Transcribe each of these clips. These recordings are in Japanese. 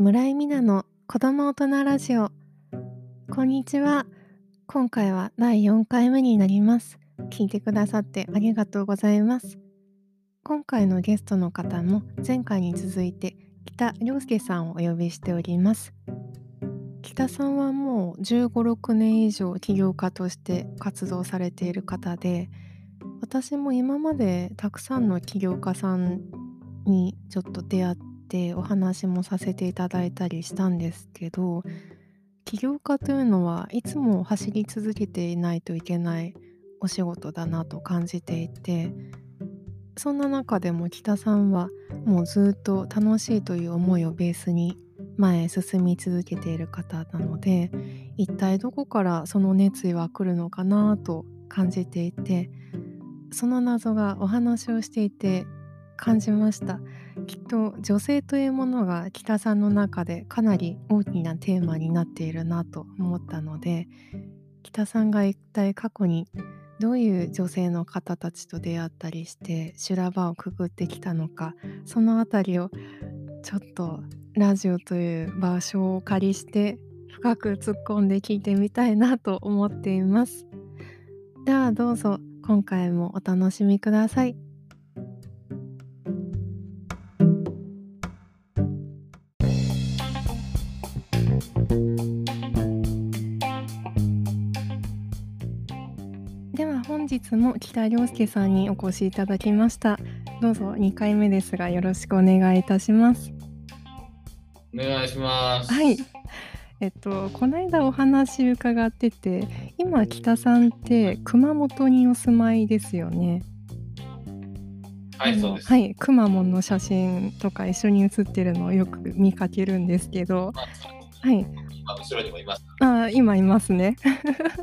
村井美奈の子供大人ラジオ。こんにちは。今回は第4回目になります。聞いてくださってありがとうございます。今回のゲストの方も前回に続いて北良介さんをお呼びしております。北さんはもう1 5 6年以上起業家として活動されている方で私も今までたくさんの起業家さんにちょっと出会ってお話もさせていただいたりしたんですけど起業家というのはいつも走り続けていないといけないお仕事だなと感じていてそんな中でも北さんはもうずっと楽しいという思いをベースに前へ進み続けている方なので一体どこからその熱意は来るのかなと感じていてその謎がお話をしていて感じました。きっと女性というものが北さんの中でかなり大きなテーマになっているなと思ったので北さんが一体過去にどういう女性の方たちと出会ったりして修羅場をくぐってきたのかその辺りをちょっとラジオという場所をお借りして深く突っ込んで聞いてみたいなと思っています。ではどうぞ今回もお楽しみください。日も北良介さんにお越しいただきましたどうぞ2回目ですがよろしくお願いいたしますお願いします。はい。えっと、この間お話伺ってて、今北さんって熊本にお住まいですよね。はい、そうです。はい、くまモンの写真とか一緒に写ってるのをよく見かけるんですけど、はい、今後ろにもいます。あー今いますね。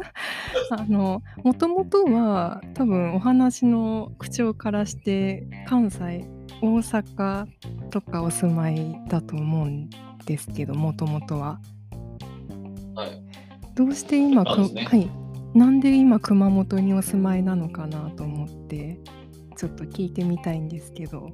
あのもともとは多分お話の口調からして関西大阪とかお住まいだと思うんですけどもともとは。はい。どうして今ねはいなんで今熊本にお住まいなのかなと思ってちょっと聞いてみたいんですけど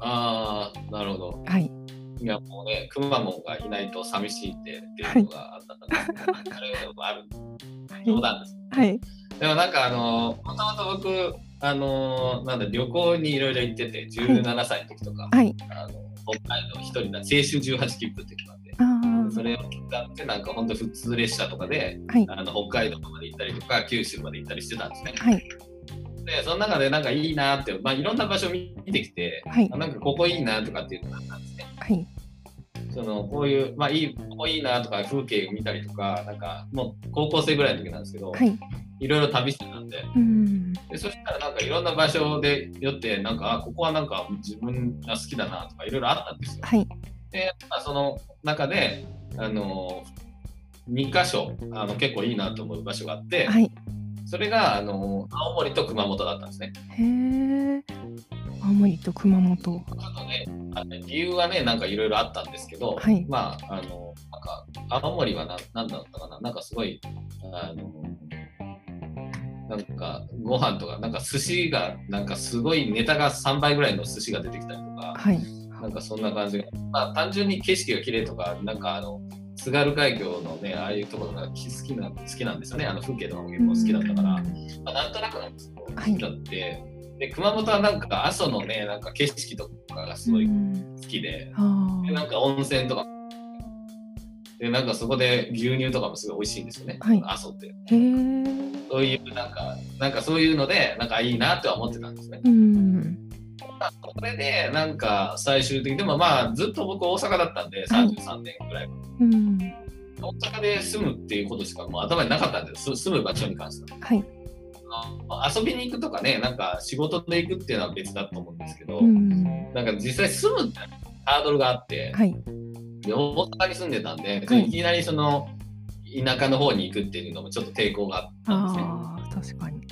ああ、なるほど。はいいや、もうね、くまモンがいないと寂しいっていうのがあったんですけど、それでもある。冗談です。はい。でもなんかあの、もともと僕、あの、なんだ、旅行にいろいろ行ってて、17歳の時とか、はい。あの北海道一人な青春18切符って決まって、あそれを使って、なんか本当普通列車とかで、あはい。あの北海道まで行ったりとか、九州まで行ったりしてたんですね。はいで、その中でなんかいいなって、まあ、いろんな場所見てきて、はい。あなんかここいいなとかっていうのがあったんですね。はい。そのこういう、まあいい、ここいいなとか風景見たりとか、なんかもう高校生ぐらいの時なんですけど、はい。いろいろ旅してたんで。うん。で、そしたらなんかいろんな場所で寄って、なんか、あここはなんか自分が好きだなとかいろいろあったんですよ。はい。で、まあ、その中で、あの、2箇所あの結構いいなと思う場所があって、はいそれがあの青森と熊本だったんですね。へえ青森と熊本。ちょっとね、あの理由はね、なんかいろいろあったんですけど、はい。まあ、あの、なんか、青森はななんだったかな、なんかすごい、あの、なんか、ご飯とか、なんか寿司が、なんかすごいネタが3倍ぐらいの寿司が出てきたりとか、はい。なんかそんな感じが、まあ、単純に景色が綺麗とか、なんかあの、津軽海峡のね、ああいうところが好きな好きなんですよね、あの風景とかも結構好きだったから、まあ、なんとなくなんですけど、好きだって、で熊本はなんか阿蘇のね、なんか景色とかがすごいうん。好きで、あでなんか温泉とか、でなんかそこで牛乳とかもすごい美味しいんですよね、はい。阿蘇って。そういうなんか、なんかそういうので、なんかいいなっては思ってたんですね。うんまあそれで、なんか最終的に、でもまあずっと僕大阪だったんで、はい33年ぐらい。うん大阪で住むっていうことしかもう頭になかったんです、住む場所に関しては。はい遊びに行くとかね、なんか仕事で行くっていうのは別だと思うんですけど、うんなんか実際住むってハードルがあって、はいで大阪に住んでたんで、はいい、きなりその田舎の方に行くっていうのもちょっと抵抗があったんですね。確かに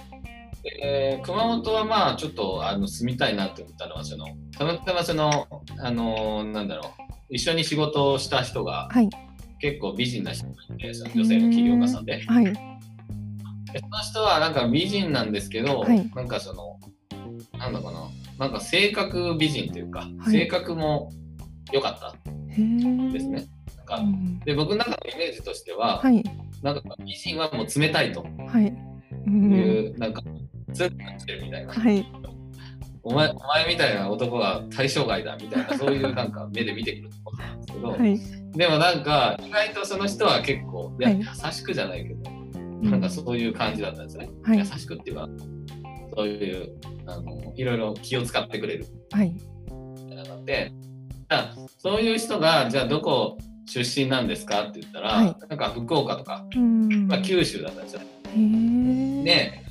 で熊本はまあちょっとあの住みたいなって思ったのはそのたまたまそのあのなんだろう一緒に仕事をした人がはい。結構美人な人がいてその女性の起業家さんで。ではい。その人はなんか美人なんですけど、はい。なんかそのなんだかななんか性格美人というか、はい。性格も良かった。へですね。なんかで僕の中のイメージとしては、はい、なんか美人はもう冷たいと。いう、なんかツンとしてるみたいな。はい。お前お前みたいな男が対象外だみたいなそういうなんか目で見てくると思うんですけど、はい、でもなんか意外とその人は結構いや、優しくじゃないけど、なんかそういう感じだったんですね、はい、優しくっていうかそういうあのいろいろ気を使ってくれる。はい。で、そういう人がじゃあどこ出身なんですかって言ったら、はい、なんか福岡とか、まあ、九州だったんですよ。ね。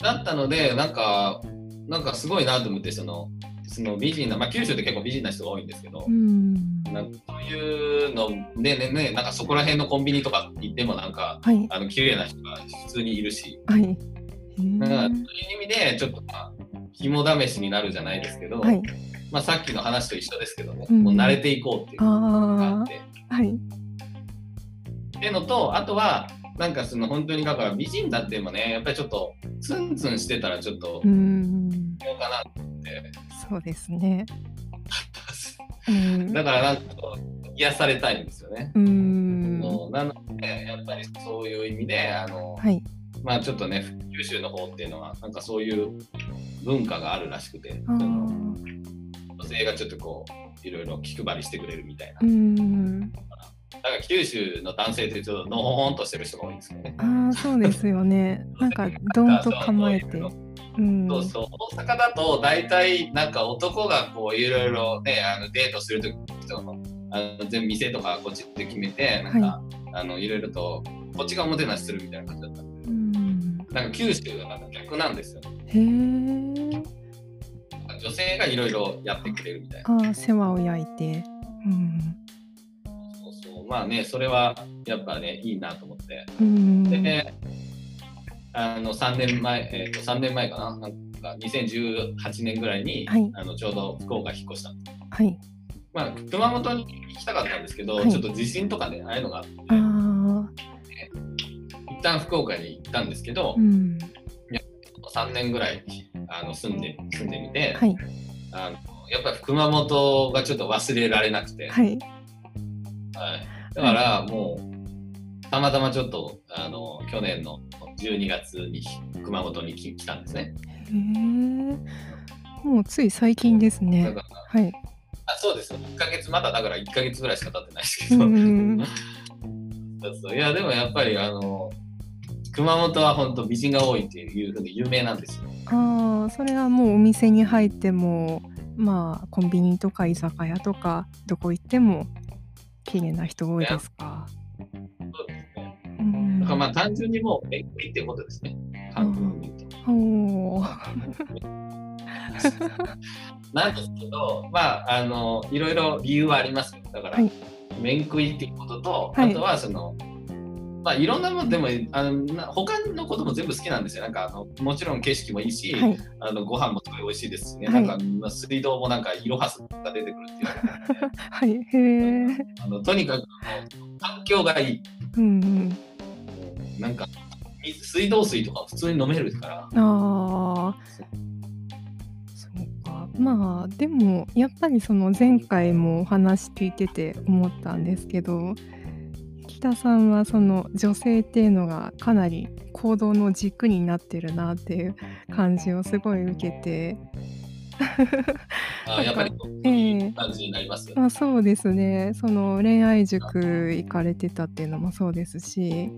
でだったのでなんかなんかすごいなと思ってそのその美人な、まあ、九州って結構美人な人が多いんですけど、なんかそういうのでねねなんかそこら辺のコンビニとか行ってもなんか、はい、あの綺麗な人が普通にいるし、はい、だからそういう意味でちょっとまあ肝試しになるじゃないですけど、はい、まあ、さっきの話と一緒ですけどね、うん、もう慣れていこうっていうのがあって。はい、っていうのとあとはなんかその本当にだから美人だってもねやっぱりちょっとツンツンしてたらちょっとうんうかなって。そうですね。だからなんか癒されたいんですよね。うん。なのでやっぱりそういう意味であの、はい、まあちょっとね九州の方っていうのはなんかそういう文化があるらしくてその女性がちょっとこういろいろ気配りしてくれるみたいな。うんだから九州の男性ってちょっとのほほんとしてる人が多いんですよね。ああそうですよね。なんかどんと構えて。うん、そうそう大阪だと大体なんか男がこういろいろねあのデートする時とかあの全部店とかこっちで決めてなんか、はい、あのいろいろとこっちがおもてなしするみたいな感じだったんで、うん、なんか九州はなんか逆なんですよ、ね。へえ。女性がいろいろやってくれるみたいな。あ世話を焼いて。うん。まあねそれはやっぱねいいなと思って。うん、であの3年前、えー、と3年前かな？なんか2018年ぐらいに、はい、あのちょうど福岡引っ越した。はい。まあ、熊本に行きたかったんですけど、はい、ちょっと地震とかねああいうのがあって、一旦福岡に行ったんですけど、うん、3年ぐらいあの住んで住んでみて、はい、あのやっぱり熊本がちょっと忘れられなくて、はい、はい、だからもうたまたまちょっとあの去年の12月に熊本に来たんですね。へもうつい最近ですね。はい。あそうです1ヶ月まだだから1ヶ月ぐらいしか経ってないですけど。いやでもやっぱりあの熊本は本当美人が多いっていうふうに有名なんですよ。ああそれはもうお店に入ってもまあコンビニとか居酒屋とかどこ行っても綺麗な人多いですか？そうですね。うん、だからまあ単純にもうめっくりってことですね。半分言うと。お なんですけど、まあ、あのいろいろ理由はありますだから、はい、面食いっていうことと、あとはその、まあ、いろんなものでもあの他のことも全部好きなんですよ。なんかあのもちろん景色もいいし、はい、あのご飯もすごい美味しいですしね。はい、なんか、まあ、水道もなんかイロハスが出てくるっていう、はい、へあのとにかく環境がいい。うんうん、なんか水道水とか普通に飲めるから。ああ。そうか。まあでもやっぱりその前回もお話聞いてて思ったんですけど。田さんはその女性っていうのがかなり行動の軸になってるなっていう感じをすごい受けて。あやっぱり感じになります、ね、えー、あそうですね。その恋愛塾行かれてたっていうのもそうですし。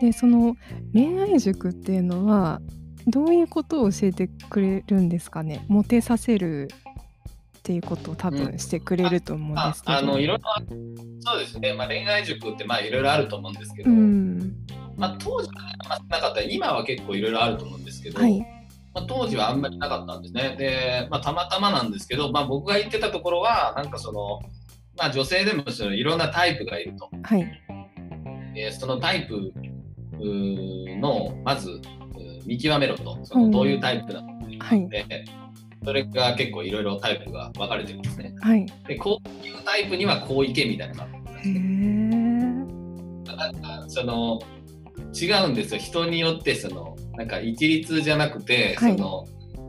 でその恋愛塾っていうのはどういうことを教えてくれるんですかね？モテさせるっていうことを多分してくれると思うんですけど、うん、あのいろいろそうですね、まあ、恋愛塾ってまあいろいろあると思うんですけど、うん、まあ、当時は、ね、なかった。今は結構いろいろあると思うんですけど、はい、まあ、当時はあんまりなかったんですね。で、まあ、たまたまなんですけど、まあ、僕が言ってたところはなんかその、まあ、女性でもそのいろんなタイプがいると、はい、でそのタイプのまず見極めろと。そのどういうタイプなのうのがあって、はいそれが結構いろいろタイプが分かれてるんですね。はい、でこういうタイプにはこういけみたいなのがあるんですなんかその違うんですよ。人によってそのなんか一律じゃなくて、はい、その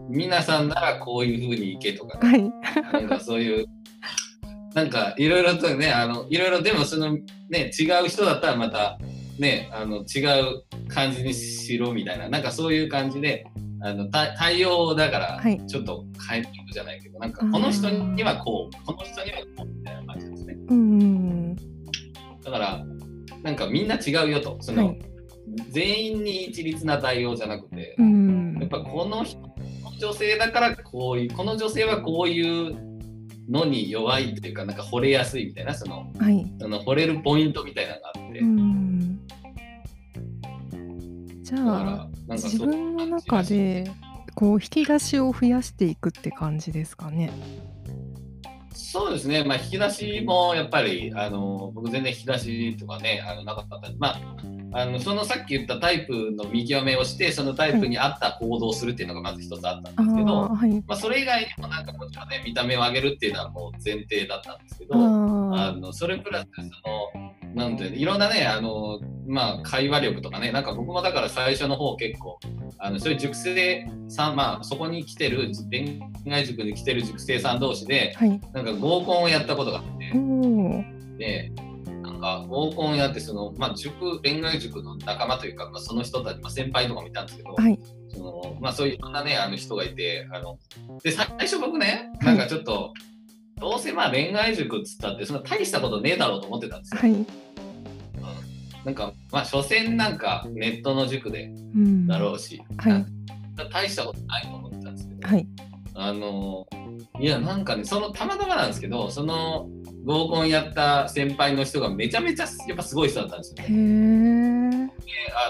皆さんならこういうふうにいけとか、ね、はい、なんかそういうなんかいろいろとね、あのいろいろでもそのね違う人だったらまたねあの違う感じにしろみたいな、なんかそういう感じで。あの対応だからちょっと変えていくじゃないけど、はい、なんかこの人にはこうこの人にはこうみたいな感じですね。うんだからなんかみんな違うよと。その、はい、全員に一律な対応じゃなくて、やっぱこの人女性だからこういうこの女性はこういうのに弱いっていうかなんか惚れやすいみたいなその,、はい、その惚れるポイントみたいなのがあって。じゃあ自分の中でこう引き出しを増やしていくって感じですかね。そうですね、まあ、引き出しもやっぱりあの僕全然引き出しとかねあのなかったまああのそのさっき言ったタイプの見極めをしてそのタイプに合った行動をするっていうのがまず一つあったんですけど、はい、まあ、それ以外にもなんかもちろんね見た目を上げるっていうのはもう前提だったんですけどあのそれプラスそのなんていろんなねあの、まあ、会話力とかねなんか僕もだから最初の方結構あのそういう塾生さん、まあ、そこに来てる恋愛塾に来てる塾生さん同士で、はい、なんか合コンをやったことがあってでなんか合コンやってその、まあ、塾恋愛塾の仲間というか、まあ、その人たち、まあ、先輩とかもいたんですけど、はい、そのまあ、そういういろんなねあの人がいてあので最初僕ねなんかちょっと、どうせまあ恋愛塾っつったってそんな大したことねえだろうと思ってたんですよ。はい、うん、なんかまあ所詮なんかネットの塾でだろうし、うん、はい、大したことないと思ってたんですけど、はい、あのいやなんかねそのたまたまなんですけどその合コンやった先輩の人がめちゃめちゃやっぱすごい人だったんですよ。へ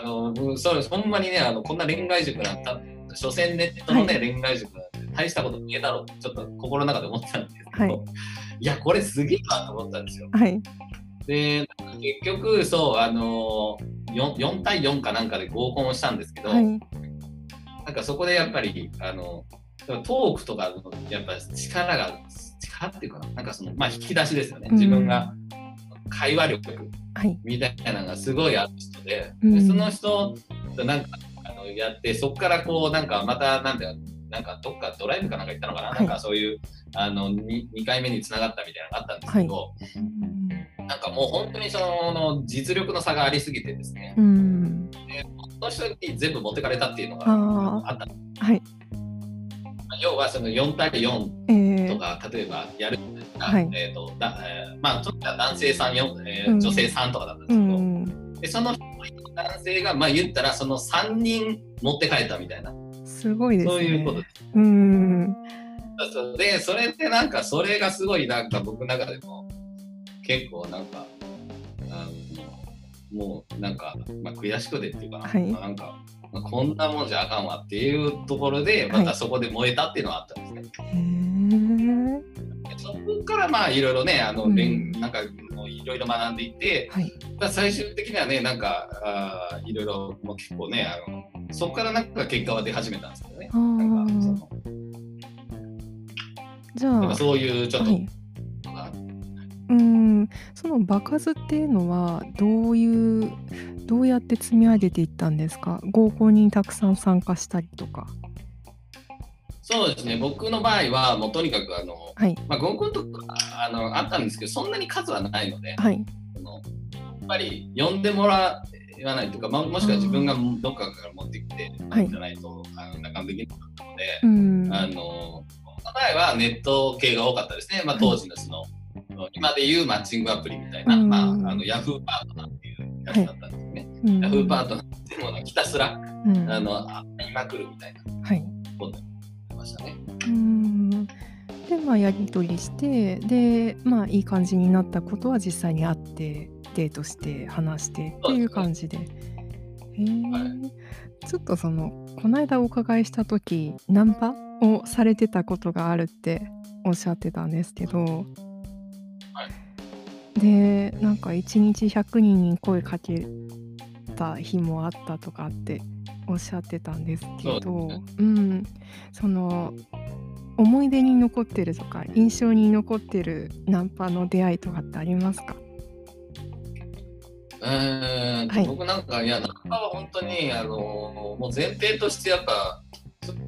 あのそうほんまにねあのこんな恋愛塾なんた所詮ネットのね、はい、恋愛塾なんて大したことねえだろうってちょっと心の中で思ってたんですけど、はい、いやこれすげえなと思ったんですよ。はい、で結局そうあの 4, 4対4かなんかで合コンをしたんですけど、はい、なんかそこでやっぱりあのトークとかのやっぱ力が力っていうかななんかそのまあ引き出しですよね、自分が会話力みたいなのがすごいある人ではい、でその人となんかあのやってそこからこうなんかまたなんだよなんかどっかドライブかなんか行ったのかな、はい、なんかそういうあの 2, 2回目につながったみたいなのがあったんですけど、はい、なんかもう本当にその実力の差がありすぎてですね、うん、でその人に全部持ってかれたっていうのがあった。んです。はい。要はその4対4とか、えー、例えばやるはい、えーとだえー、まあ、ちょっと男性さん、えー、女性さんとかだったんですけど、うん、でその男性が、まあ、言ったらその3人持って帰ったみたいな。すごいですね。そういうことです。うんで、それってなんか、それがす。ごいなんか僕の中でも結構なんか、あのもうなんか、まあ、悔しくてっていうかな、はい、まあ、なんか、まあ、こんなもんじゃあかんわっていうところで、またそこで燃えたっていうのはあったんです。ね。はい、そこからまあいろいろね、あの、うん、なんかいろいろ学んでいて、はい、最終的にはね、なんかあいろいろもう結構ねあの、そこからなんか結果は出始めたんですけどね。なんかそのじゃあそういうちょっと、はい、うん。その場数っていうのはどういうどうやって積み上げていったんですか？合コンにたくさん参加したりとか。そうですね。僕の場合はもうとにかくあの、はい。まあ、合コンとかあのあったんですけどそんなに数はないので、はい、そのやっぱり呼んでもらわないというか、まあ、もしくは自分がどっかから持ってきてじゃないと、はい、あのなかなかできなかったので、うん、あの場合はネット系が多かったですね、まあ、当時のその、はい、今でいうマッチングアプリみたいな、うん、まあ、あのヤフーパートナーっていうやつだったんですね。はい、ヤフーパートナーっていうものをひたすら、うん、あの会いまくるみたいなことやってましたね。うんでまあやり取りしてでまあいい感じになったことは実際にあってデートして話してっていう感じで。へえ、はい、ちょっとそのこの間お伺いした時ナンパをされてたことがあるっておっしゃってたんですけど、はい、でなんか1日100人に声かけた日もあったとかっておっしゃってたんですけどう、ね、うん、その思い出に残ってるとか印象に残ってるナンパの出会いとかってありますか？うん、はい、僕なんかいやナンパは本当にあのもう前提としてやっぱ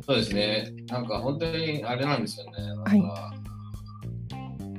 そうですね。なんか本当にあれなんですよね。なんか、はい、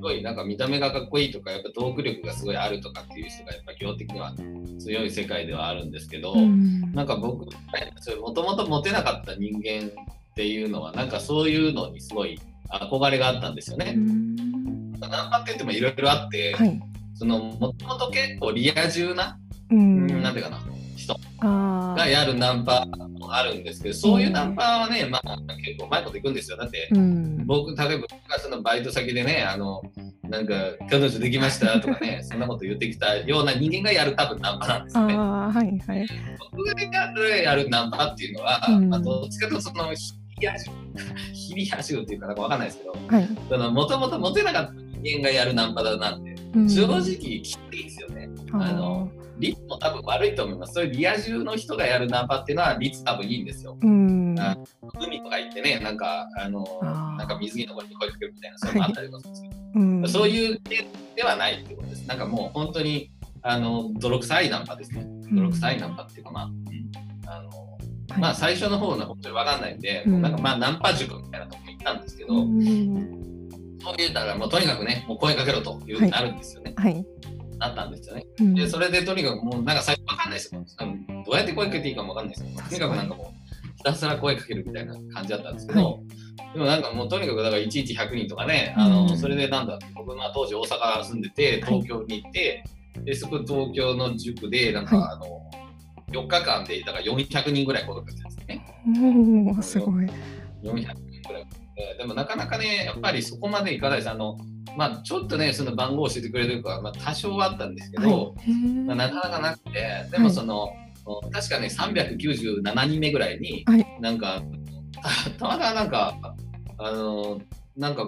ごいなんか見た目がかっこいいとかやっぱトーク力がすごいあるとかっていう人がやっぱ基本的には強い世界ではあるんですけど、うん、なんか僕もともとモテなかった人間っていうのはなんかそういうのにすごい憧れがあったんですよね。うん、ナンパって言ってもいろいろあって、はい、そのもともと結構リア充な、うん、なんていうかな人がやるナンパもあるんですけどそういうナンパはね、まあ、結構うまいこといくんですよ。だって、うん、僕例えばそのバイト先でねあのなんか彼女できました？とかね そんなこと言ってきたような人間がやる多分ナンパなんですよね。はいはい、僕がやるやるナンパっていうのは、うん、まあ、どっちかというとその日々走る日々走るっていうかなんかわかんないですけどもともとモテなかった人間がやるナンパだなんて、うん、正直きついですよね。あの率も多分悪いと思います。そういうリア充の人がやるナンパっていうのは率多分いいんですよ。うん、海とか行ってね、なんか、あのなんか水着のところに声かけるみたいな、そういうのあったりとかするんですけど、うん、そういう系ではないってことです。なんかもう本当に、あの、泥臭いナンパですね。泥臭いナンパっていうか、まあ、あの、はい、まあ最初の方の本当に分かんないんで、うん、なんかまあナンパ塾みたいなとこに行ったんですけど、うん、そういうだからもうとにかくね、もう声かけろというふうになるんですよね。はい、はいなったんですよね。うん、で、それでとにかくもうなんか最初わかんないですよ。どうやって声かけていいかもわかんないですよ。とにかくなんかもうひたすら声かけるみたいな感じだったんですけど、はい、でもなんかもうとにかくだから1日100人とかね、あの、それでなんだ、僕は当時大阪住んでて、東京に行って、はい、で、そこ東京の塾で、なんか、あの、4日間で、だから400人ぐらい声かけてたんですね。おおすごい。400人ぐらい。でもなかなかね、やっぱりそこまでいかないです。あの、まあ、ちょっとね、その番号を教えてくれるか、まあ、多少はあったんですけど、はい、まあ、なかなかなくて、でもその、はい、確かね、397人目ぐらいに、はい、なんか、たまたまなんか、あの、なんか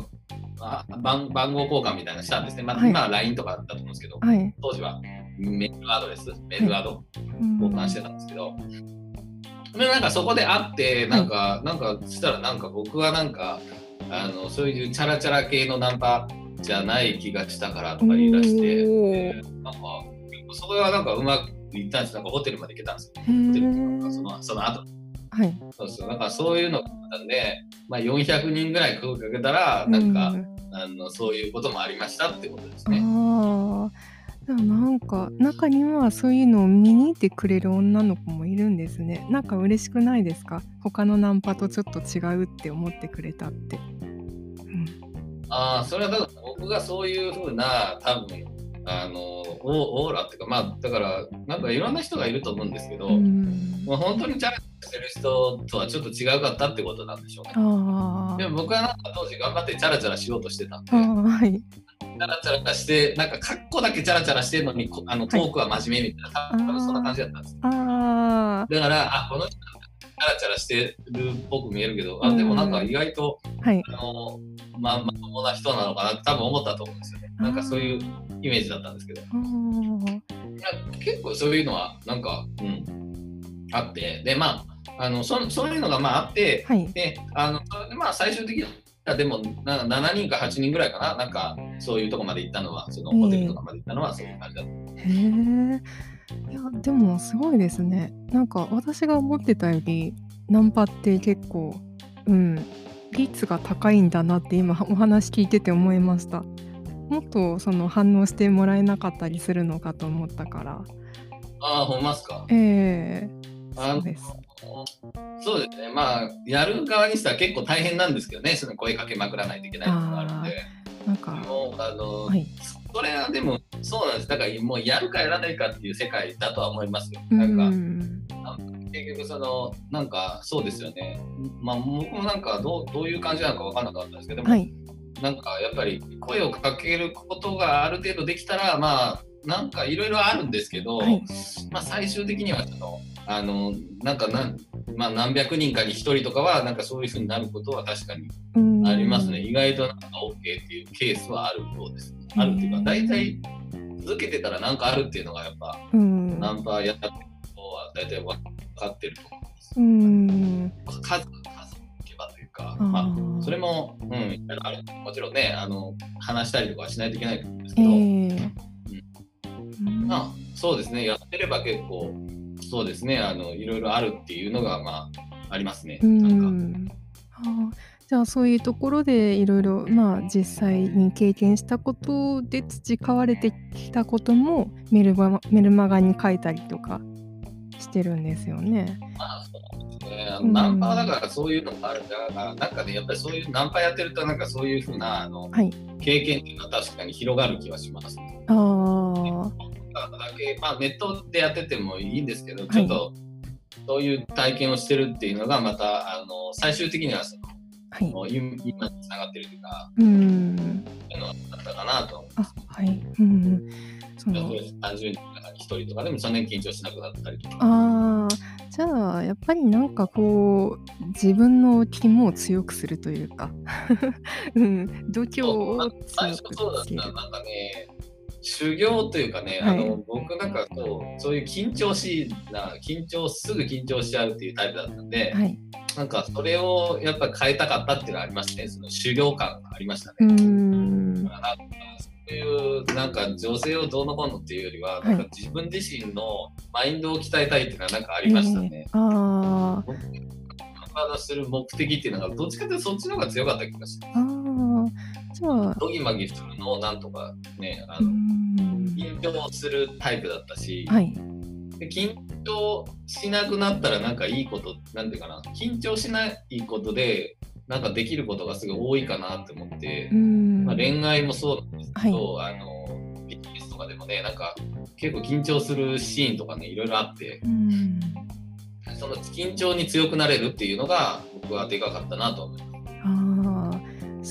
あ番番号交換みたいなのしたんですね。まあ、今は LINE とかだったと思うんですけど、当時はメールアドレス、メールアド交換してたんですけど、でなんかそこで会って、なんか、なんかしたらなんか僕はなんか、あのそういうチャラチャラ系のナンパじゃない気がしたからとか言い出して、なんかそれはなんかうまくいったんです。なんかホテルまで行けたんですよ。ホテルとかそのその後。はい、そうそうなんかそういうのがあったんで、まあ、400人ぐらい声かけたらなんか、あのそういうこともありましたってことですね。あでもなんか中にはそういうのを見に行ってくれる女の子もいるんですね。なんか嬉しくないですか？他のナンパとちょっと違うって思ってくれたって。ああ、それはだから僕がそういうふうな、多分あのオーラっていうか、まあ、だから、なんかいろんな人がいると思うんですけど、まあ、本当にチャレンジしてる人とはちょっと違うかったってことなんでしょうね。でも僕はなんか当時頑張ってチャラチャラしようとしてたんで、はい、チャラチャラして、なんか格好だけチャラチャラしてるのに、あのトークは真面目みたいな、はい、多分そんな感じだったんです。だから、あこの人チャラチャラしてるっぽく見えるけど、あでもなんか意外と、はい、あのまあ、まともな人なのかなって多分思ったと思うんですよね。なんかそういうイメージだったんですけど。いや結構そういうのはなんか、うん、あって、で、まあ、あのそそういうのがまああって、はい、であのまあ最終的にはでもな7人か8人ぐらいかな、なんかそういうとこまで行ったのは、そのホテルとかまで行ったのはそういう感じだった。へえ。いやでもすごいですね。なんか私が思ってたよりナンパって結構うん。率が高いんだなって今お話聞いてて思いました。もっとその反応してもらえなかったりするのかと思ったから。ああほんますか？ええ。ー、そうですそうですね。まあやる側にしたら結構大変なんですけどね。その声かけまくらないといけないのがあるんで。なんかもうあの、はい、それはでもそうなんです。だからもうやるかやらないかっていう世界だとは思いますよ。なんか、ん、結局そのなんかそうですよね。まあ僕もなんかどうどういう感じなのか分かんなかったんですけども、はい、なんかやっぱり声をかけることがある程度できたらまあなんかいろいろあるんですけど、はい、まあ最終的にはちょっとあのなんかなんまあ、何百人かに1人とかはなんかそういうふうになることは確かにありますね。意外となんか OK っていうケースはあるようです、あるっていうか大体続けてたら何かあるっていうのがやっぱ、ナンパやってる人は大体分かってると思います。うん。数数けばというか、まあ、それも、うん、ある。もちろんねあの話したりとかしないといけないんですけど、えーうん、まあそうですね。やってれば結構そうですねあのいろいろあるっていうのがまあありますね。なんかじゃあそういうところでいろいろまあ実際に経験したことで培われてきたこともメルマメルマガに書いたりとかしてるんですよね。まあそうですね。あのナンパだからそういうのもあるから、うん、なんかねやっぱりそういうナンパやってるとなんかそういうふうなあの、はい、経験っていうのは確かに広がる気はします。ああ。だけまあネットでやっててもいいんですけど、ちょっと、そういう体験をしてるっていうのがまたあの最終的にはそのはい、今につながってるというか、うん、いうのはあったかなと思います。はい、うん、その。単純に一人とかでもそんなに緊張しなくなったりとか。あじゃあやっぱりなんかこう自分の肝を強くするというか、うん、度胸を強く最初そうだったなんかね修行というかね、はい、あの僕なんかそうそういう緊張しな緊張すぐ緊張しちゃうっていうタイプだったんで、はい、なんかそれをやっぱり変えたかったっていうのがありまして、その修行感がありましたね。うんそういうなんか女性をどうのこうのっていうよりは、なんか自分自身のマインドを鍛えたいっていうのはなんかありましたね。えー、ああ。する目的っていうのがどっちかというとそっちの方が強かった気がします。ドギマギするのをなんとかねあの緊張するタイプだったし、はい、で緊張しなくなったらなんかいいことなんていうかな緊張しないことでなんかできることがすごい多いかなって思って、まあ、恋愛もそうなんですけど、はい、あのビジネスとかでもねなんか結構緊張するシーンとかねいろいろあって、その緊張に強くなれるっていうのが僕はでかかったなと思います。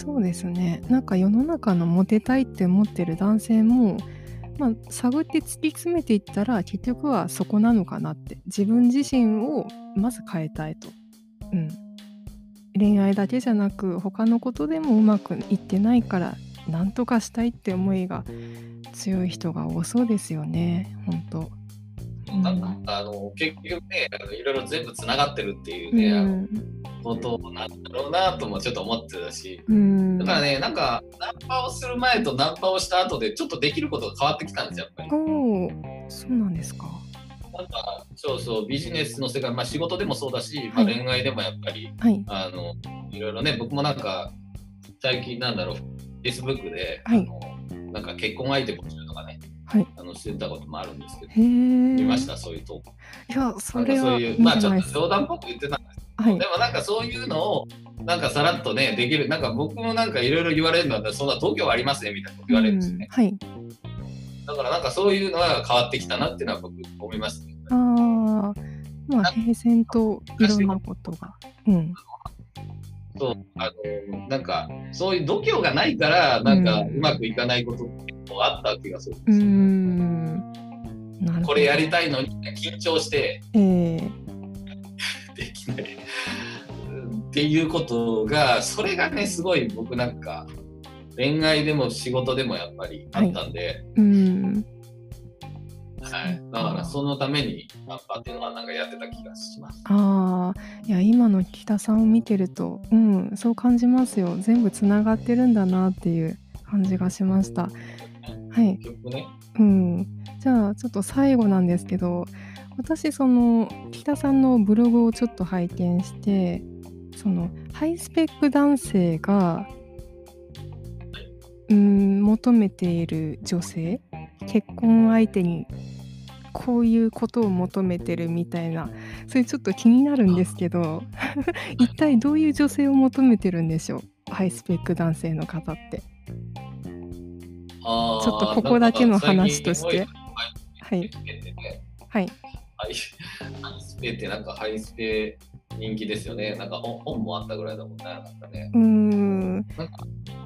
そうですね。なんか世の中のモテたいって思ってる男性もまあ、探って突き詰めていったら結局はそこなのかなって。自分自身をまず変えたいと、うん、恋愛だけじゃなく他のことでもうまくいってないから何とかしたいって思いが強い人が多そうですよね。本当。なん。か、あの結局ねいろいろ全部つながってるっていうね、うん、ことなんだろうなともちょっと思ってたし、うん、だからねなんかナンパをする前とナンパをした後でちょっとできることが変わってきたんですよやっぱり。おそうなんですか。なんかそうそうビジネスの世界、まあ、仕事でもそうだし、まあ、恋愛でもやっぱり、はい、あのいろいろね僕もなんか最近なんだろう Facebook で、はい、あのなんか結婚相手募集とかねはい、あのしてたこともあるんですけど、見ましたそういうといや、それはそういう、まあちょっと冗談っぽく言ってたんですけど、はい、でもなんかそういうのを、なんかさらっとね、できる、なんか僕もなんかいろいろ言われるのは、そんな東京ありますねみたいなこと言われるんですね。はい。だからなんかそういうのは変わってきたなっていうのは僕思いますね。ああ、まあ平然といろんなことが。うん。そうあのなんかそういう度胸がないからなんかうまくいかないこともあった気がするんですよ。うん。これやりたいのに緊張して、えー、できない。っていうことがそれがねすごい僕なんか恋愛でも仕事でもやっぱりあったんで、はい、うん。はい、だからそのためにナンパっていうのはなんかやってた気がします。ああ、いや今の北さんを見てると、うん、そう感じますよ。全部つながってるんだなっていう感じがしました。はい。ね、うん。じゃあちょっと最後なんですけど、私その北さんのブログをちょっと拝見して、そのハイスペック男性がうん求めている女性結婚相手にこういうことを求めてるみたいなそれちょっと気になるんですけど 一体どういう女性を求めてるんでしょう？ハイスペック男性の方って。ちょっとここだけの話として。はい。はい。ハイスペってなんかハイスペ人気ですよね。なんか本もあったぐらいだもんね。なんかね。うん。なんか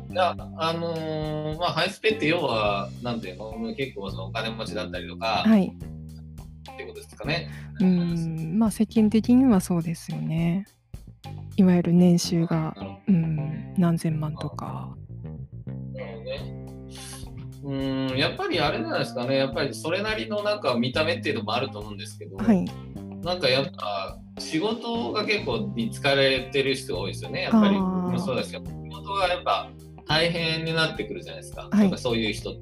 いや、あのー、まあ、ハイスペって要は、なんていうの、結構そのお金持ちだったりとか、はい。ってことですかね。うん、まあ、世間的にはそうですよね。いわゆる年収が、うん、何千万とか。うんやっぱりあれなんですかね。やっぱりそれなりのなんか見た目っていうのもあると思うんですけど、はい、なんかやっぱ仕事が結構に疲れてる人が多いですよね。やっぱり。そうですけど仕事がやっぱ大変になってくるじゃないですか、はい、そういう人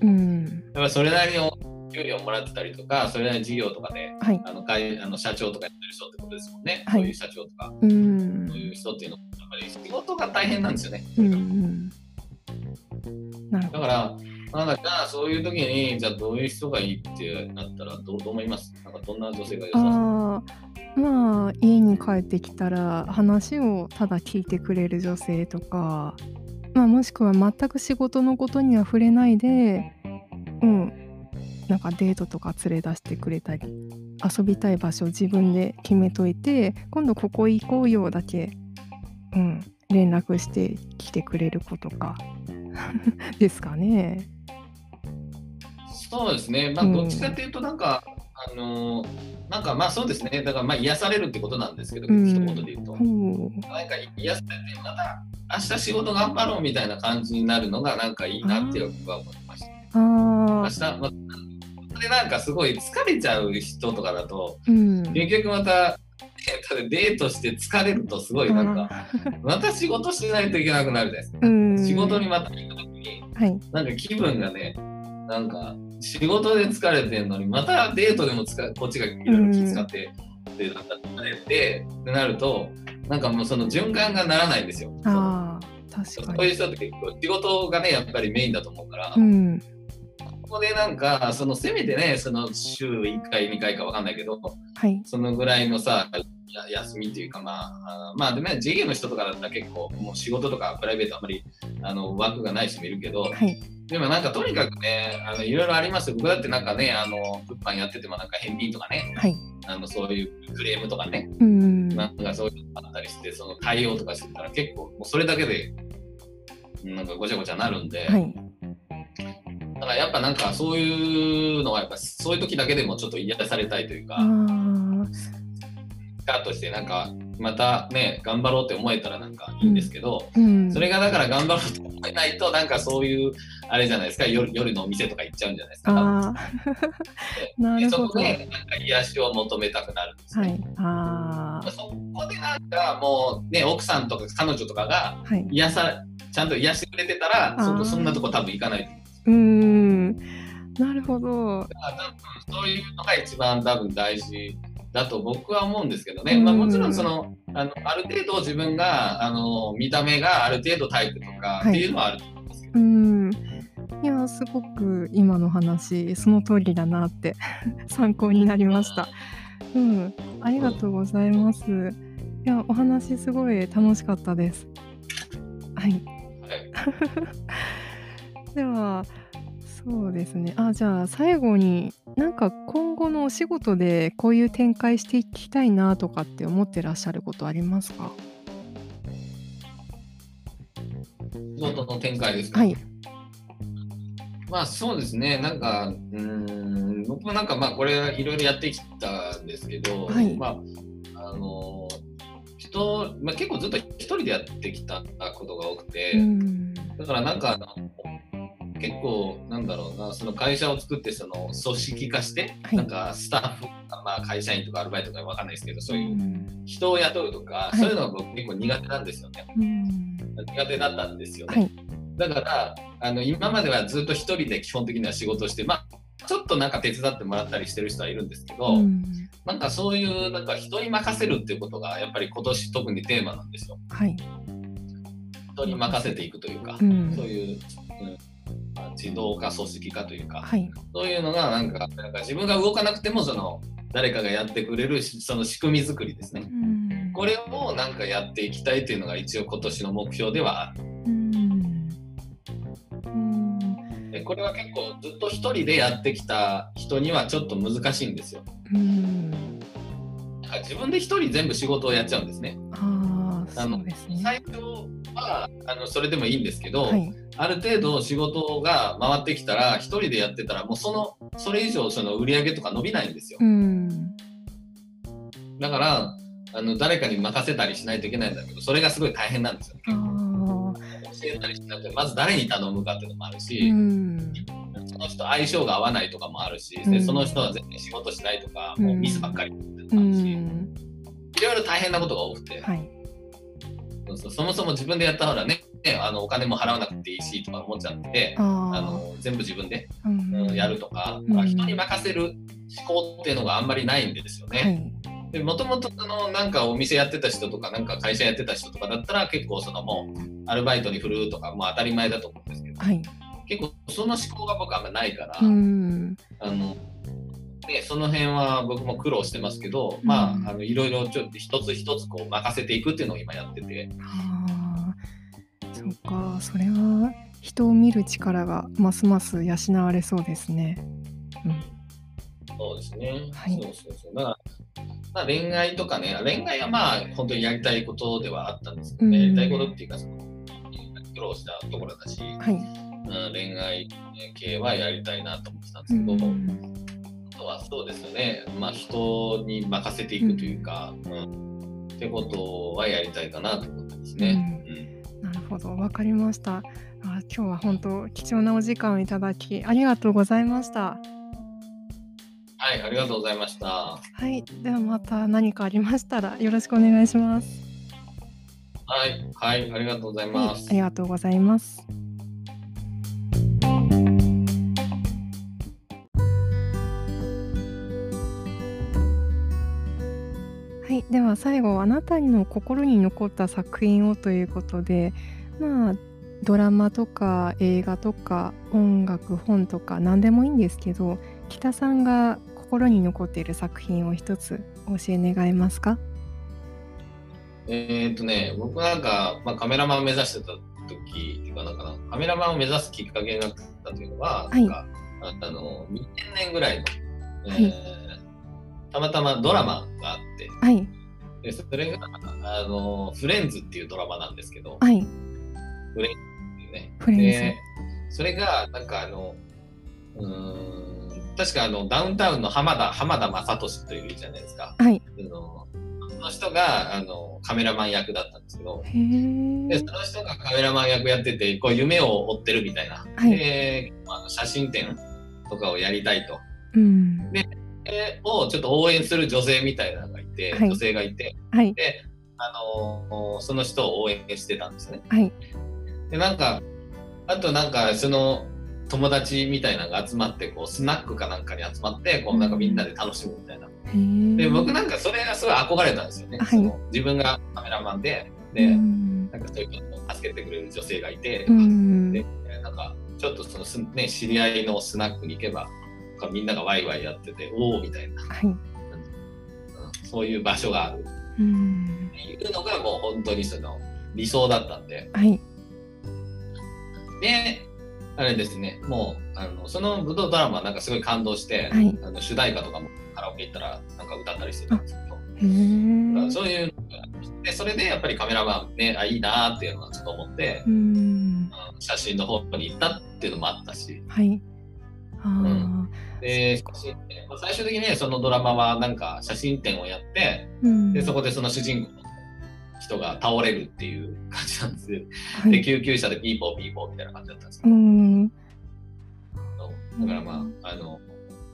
うん、やっぱそれなりの給料をもらってたりとかそれなりの事業とかで、はい、あの会あの社長とかやってる人ってことですもんね、はい、そういう社長とか、うん、そういう人っていうのはぱり仕事が大変なんですよね。うんうん。だからなんかじゃあそういう時にじゃあどういう人がいいってなったらどうどう思います？なんかどんな女性が良さそう？あまあ家に帰ってきたら話をただ聞いてくれる女性とか、まあ、もしくは全く仕事のことには触れないでうんなんかデートとか連れ出してくれたり遊びたい場所を自分で決めといて今度ここ行こうよだけ、うん、連絡してきてくれる子とか ですかね。そうですね、まあ、どっちかというと、なんか、うん、あのなんかまあそうですね、だからまあ癒されるってことなんですけど、うん、一言で言うと。う。ん、なんか癒されて、また明日仕事頑張ろうみたいな感じになるのが、なんかいいなって僕は思いました。明日、まあ、でなんかすごい疲れちゃう人とかだと、うん、結局また、デートして疲れるとすごいなんか、また仕事しないといけなくなるじゃないですか。仕事にまた行くときに、はい、なんか気分がね、なんか仕事で疲れてるのにまたデートでもつかこっちがいろいろ気使って、で疲れてってなるとなんかもうその循環がならないんですよ。あ確かに。そういう人って結構仕事がねやっぱりメインだと思うから、うん、ここでなんかそのせめてねその週1回2回か分かんないけど、はい、そのぐらいのさ休みっていうかまあまあでもね事業の人とかだったら結構もう仕事とかプライベートあんまりあの枠がない人もいるけど、はい、でもなんかとにかくね、あのいろいろあります。よ。僕だってなんかね、あの物販やっててもなんか返品とかね、はい、あのそういうクレームとかね、うん、なんかそういうのあったりして、その対応とかしてたら結構もうそれだけでなんかごちゃごちゃなるんで、はい、だからやっぱなんかそういうのはやっぱそういう時だけでもちょっと癒されたいというか、スタートしてなんかまたね頑張ろうって思えたらなんかいいんですけど、うん、それがだから頑張ろうと思えないとなんかそういうあれじゃないですか夜夜のお店とか行っちゃうんじゃないですか。なるほど。そこでなんか癒しを求めたくなるんですね。はい、あそこでなんかもうね奥さんとか彼女とかが癒さ、はい、ちゃんと癒してくれてたらそそんなとこ多分行かないうんなるほど。そういうのが一番多分大事。だと僕は思うんですけどね、まあ、もちろんそのあのある程度自分があの見た目がある程度タイプとかっていうのはあると思うんですけど。はい、うんいやすごく今の話その通りだなって 参考になりました。うん、ありがとうございます。いやお話すごい楽しかったです。はい。はい、ではそうですね。あ、じゃあ最後に、なんか今後のお仕事でこういう展開していきたいなとかって思ってらっしゃることありますか？仕事の展開ですか？はい。まあそうですね。なんか、うん、僕もなんかまあこれいろいろやってきたんですけど、はい。まあ、あの、人、まあ結構ずっと一人でやってきたことが多くて、だからなんかあの結構なんだろうなその会社を作ってその組織化して、はい、なんかスタッフ、まあ、会社員とかアルバイトとかわかんないですけどそういう人を雇うとか、そういうのが僕結構苦手なんですよね、苦手だったんですよね、はい、だからあの今まではずっと1人で基本的には仕事してまあちょっとなんか手伝ってもらったりしてる人はいるんですけど、うん、なんかそういうなんか人に任せるっていうことがやっぱり今年特にテーマなんですよ。はい、人に任せていくというか、うん、そういう、うん自動化組織化というか、はい、そういうのがなんかなんか自分が動かなくてもその誰かがやってくれるその仕組み作りですね、これをなんかやっていきたいというのが一応今年の目標ではある。でこれは結構ずっと1人でやってきた人にはちょっと難しいんですよ。自分で1人全部仕事をやっちゃうんですね。あの、ね、最初はあのそれでもいいんですけど、はい、ある程度仕事が回ってきたら1人でやってたらもうそのそれ以上その売り上げとか伸びないんですよ。だからあの誰かに任せたりしないといけないんだけどそれがすごい大変なんですよ、ね。教えたりしなくてまず誰に頼むかっていうのもあるし、その人相性が合わないとかもあるし、でその人は全然仕事しないとか、もうミスばっかりっていうのもあるし、いろいろ大変なことが多くて。はいそうそうそもそも自分でやったらねあのお金も払わなくていいしとか思っちゃってあの全部自分で、うん、やるとか、うん、人に任せる思考っていうのがあんまりないんですよね。でもともとなんかお店やってた人とかなんか会社やってた人とかだったら結構そのもうアルバイトに振るとかもう当たり前だと思うんですけど、はい、結構その思考が僕あんまないから、あのね、その辺は僕も苦労してますけど、まああのいろいろちょっと一つ一つこう任せていくっていうのを今やってて。はあ、そうかそれは人を見る力がますます養われそうですね。うん、そうですね。はい、そうそうそう。だからまあ、恋愛とかね、恋愛はまあ本当にやりたいことではあったんですけどね、やりたいことっていうか、その苦労したところだし、はい、うん、恋愛系はやりたいなと思ってたんですけど、あとはそうですよね、まあ、人に任せていくというか、うん、ってことはやりたいかなと思ってますね。なるほど、わかりました。あ今日は本当貴重なお時間をいただきありがとうございました。はい、ありがとうございました。はい、ではまた何かありましたらよろしくお願いします。はい、はい、ありがとうございます。はい、ありがとうございます。では最後あなたの心に残った作品をということで、まあドラマとか映画とか音楽本とか何でもいいんですけど北さんが心に残っている作品を一つ教え願えますか？えー、っとね僕なんか、まあ、カメラマンを目指してた時っていうかなんかな？カメラマンを目指すきっかけになったというのは、はい、なんかあの2000年ぐらいの、えー、はい、たまたまドラマがあって、はい、でそれがあの「フレンズ」っていうドラマなんですけど、はい、フレンズっていうね。でそれがなんかあのうん確かあのダウンタウンの浜田浜田雅俊というじゃないですか。はい。あのその人があのカメラマン役だったんですけど、でその人がカメラマン役やってて、こう夢を追ってるみたいな、はい、であの写真展とかをやりたいと。うん、で、をちょっと応援する女性みたいなのがいて、はい、女性がいて、はい、であのその人を応援してたんですね。はい、でなんかあとなんかその友達みたいなのが集まってこうスナックかなんかに集まってこうなんかみんなで楽しむみたいな。で僕なんかそれがすごい憧れたんですよね。はい、その自分がカメラマンで。でなんかそういうことを助けてくれる女性がいて、でなん。かちょっとそのす、ね、知り合いのスナックに行けばみんながワイワイやってておおみたいな、はい、そういう場所がある。っていうのがもう本当にその理想だったんで。はい、であれですね、もう、あのその武道ドラマはなんかすごい感動して、はい、あの主題歌とかもカラオケ行ったらなんか歌ったりしてたんですけど、そういうで、それでやっぱりカメラマンね、あ、いいなっていうのはちょっと思って、うん。写真の方に行ったっていうのもあったし。はい。うん、で最終的にねそのドラマはなんか写真展をやって、でそこでその主人公の人が倒れるっていう感じなんですよ。はい、で救急車でピーポーピーポーみたいな感じだったんですけど、だからまああの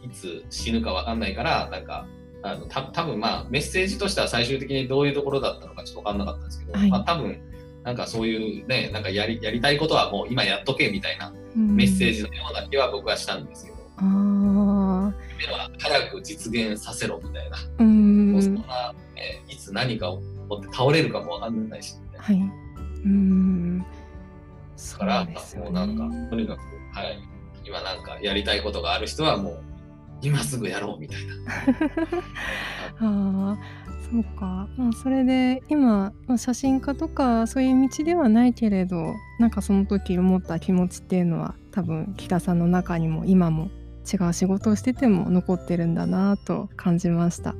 いつ死ぬか分かんないからなんかあのた多分まあメッセージとしては最終的にどういうところだったのかちょっと分かんなかったんですけど、はい、まあ、多分なんかそういうねなんかやりやりたいことはもう今やっとけみたいなメッセージのような気は僕はしたんですけど。あ夢は早く実現させろみたいな。うん。もうそんな、ね、いつ何かを持って倒れるかもわかんないし、ね、はい。うん。だから、ね、もうなんか、とにかく、はい。今なんかやりたいことがある人はもう、今すぐやろうみたいな。ああ、そうか。まあ、それで今、まあ、写真家とかそういう道ではないけれど、なんかその時思った気持ちっていうのは、多分北さんの中にも今も違う仕事をしてても残ってるんだなと感じました。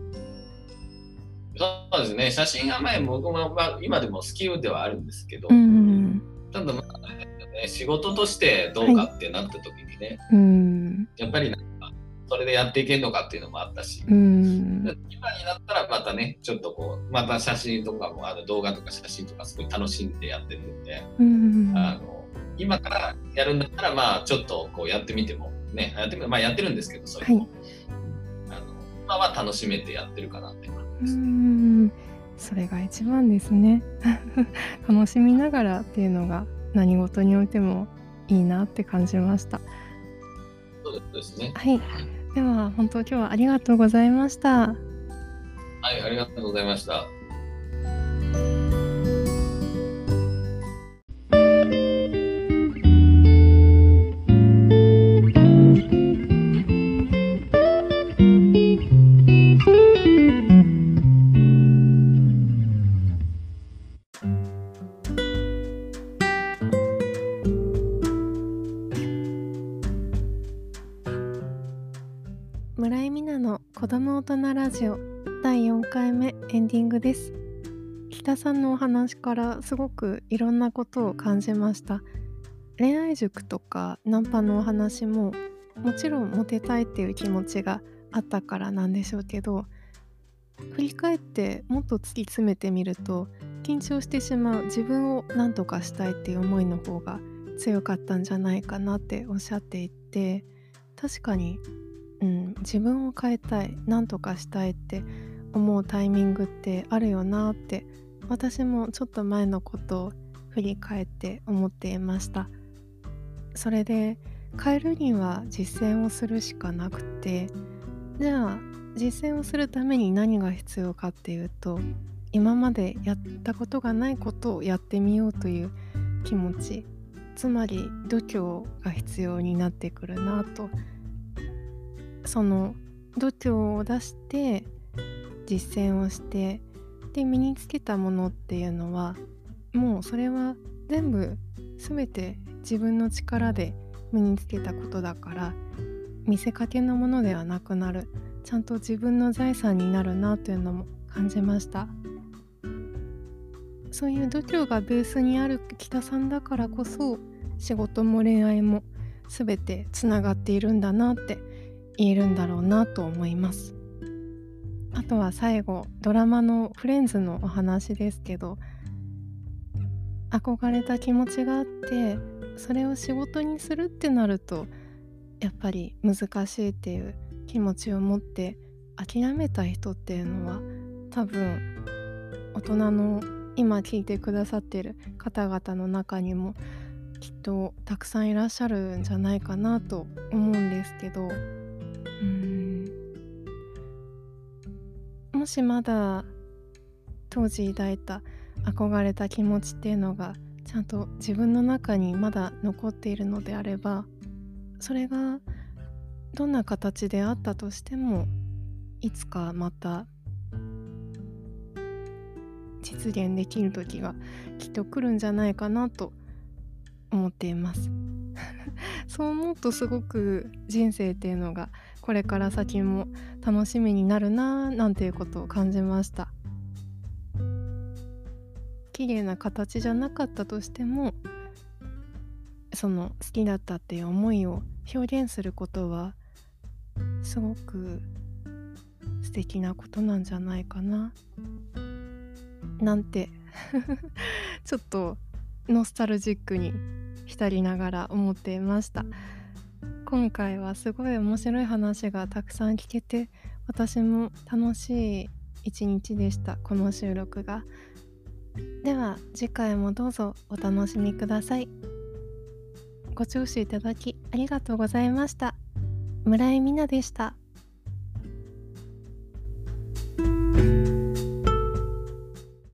そうですね。写真が前僕も、まあ、今でも好きではあるんですけど、うん、ただまあ、ね、仕事としてどうかってなった時にね、はい、やっぱりなんかそれでやっていけるのかっていうのもあったし、うん、今になったらまたねちょっとこうまた写真とかもあの動画とか写真とかすごい楽しんでやってるんで、うん、あの今からやるんだったらまあちょっとこうやってみてもねやってみまあやってるんですけどそれも、はい、あの今は楽しめてやってるかなってうん。それが一番ですね。楽しみながらっていうのが何事においてもいいなって感じました。そうですね。はい。では本当今日はありがとうございました。ははい、ありがとうございました。さんのお話からすごくいろんなことを感じました。恋愛塾とかナンパのお話ももちろんモテたいっていう気持ちがあったからなんでしょうけど振り返ってもっと突き詰めてみると緊張してしまう自分を何とかしたいっていう思いの方が強かったんじゃないかなっておっしゃっていて確かにうん、自分を変えたい何とかしたいって思うタイミングってあるよなって私もちょっと前のことを振り返って思っていました。それで変えるには実践をするしかなくてじゃあ実践をするために何が必要かっていうと今までやったことがないことをやってみようという気持ちつまり度胸が必要になってくるなと。その度胸を出して実践をしてで身につけたものっていうのはもうそれは全部全て自分の力で身につけたことだから見せかけのものではなくなる。ちゃんと自分の財産になるなというのも感じました。そういう度胸がベースにある北さんだからこそ仕事も恋愛も全てつながっているんだなって言えるんだろうなと思います。あとは最後ドラマの「フレンズ」のお話ですけど憧れた気持ちがあってそれを仕事にするってなるとやっぱり難しいっていう気持ちを持って諦めた人っていうのは多分大人の今聞いてくださってる方々の中にもきっとたくさんいらっしゃるんじゃないかなと思うんですけど。うん。もしまだ当時抱いた憧れた気持ちっていうのがちゃんと自分の中にまだ残っているのであればそれがどんな形であったとしてもいつかまた実現できる時がきっと来るんじゃないかなと思っています。そう思うとすごく人生っていうのがこれから先も楽しみになるななんていうことを感じました綺麗な形じゃなかったとしてもその好きだったっていう思いを表現することはすごく素敵なことなんじゃないかななんて ちょっとノスタルジックに浸りながら思っていました。今回はすごい面白い話がたくさん聞けて私も楽しい一日でしたこの収録が。では次回もどうぞお楽しみください。ご聴取いただきありがとうございました。村井美奈でした。